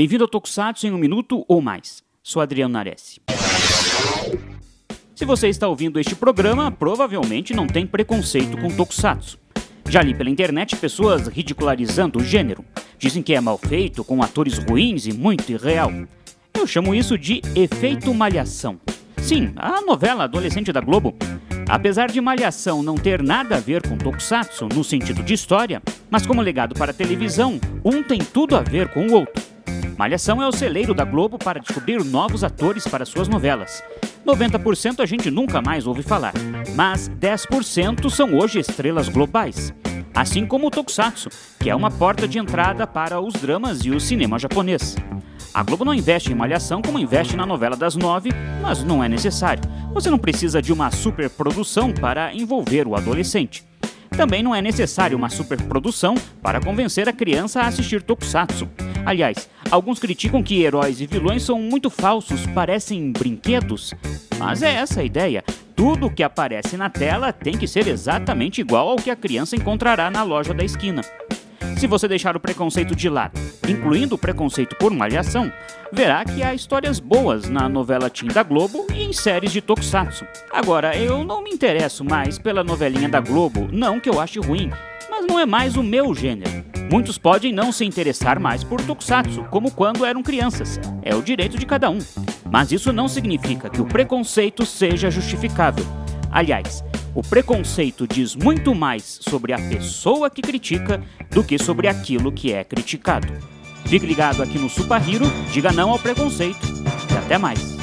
Bem-vindo ao Tokusatsu em um minuto ou mais. Sou Adriano Nares. Se você está ouvindo este programa, provavelmente não tem preconceito com Tokusatsu. Já li pela internet pessoas ridicularizando o gênero. Dizem que é mal feito, com atores ruins e muito irreal. Eu chamo isso de efeito malhação. Sim, a novela adolescente da Globo. Apesar de Malhação não ter nada a ver com Tokusatsu no sentido de história, mas como legado para a televisão, um tem tudo a ver com o outro. Malhação é o celeiro da Globo para descobrir novos atores para suas novelas. 90% a gente nunca mais ouve falar, mas 10% são hoje estrelas globais. Assim como o Tokusatsu, que é uma porta de entrada para os dramas e o cinema japonês. A Globo não investe em Malhação como investe na novela das nove, mas não é necessário. Você não precisa de uma superprodução para envolver o adolescente. Também não é necessário uma superprodução para convencer a criança a assistir Tokusatsu. Aliás, alguns criticam que heróis e vilões são muito falsos, parecem brinquedos. Mas é essa a ideia. Tudo que aparece na tela tem que ser exatamente igual ao que a criança encontrará na loja da esquina. Se você deixar o preconceito de lado, incluindo o preconceito por malhação, verá que há histórias boas na novela Teen da Globo e em séries de Tokusatsu. Agora, eu não me interesso mais pela novelinha da Globo, não que eu ache ruim, mas não é mais o meu gênero. Muitos podem não se interessar mais por Tokusatsu, como quando eram crianças. É o direito de cada um. Mas isso não significa que o preconceito seja justificável. Aliás, o preconceito diz muito mais sobre a pessoa que critica do que sobre aquilo que é criticado. Fique ligado aqui no Super Hero, diga não ao preconceito e até mais.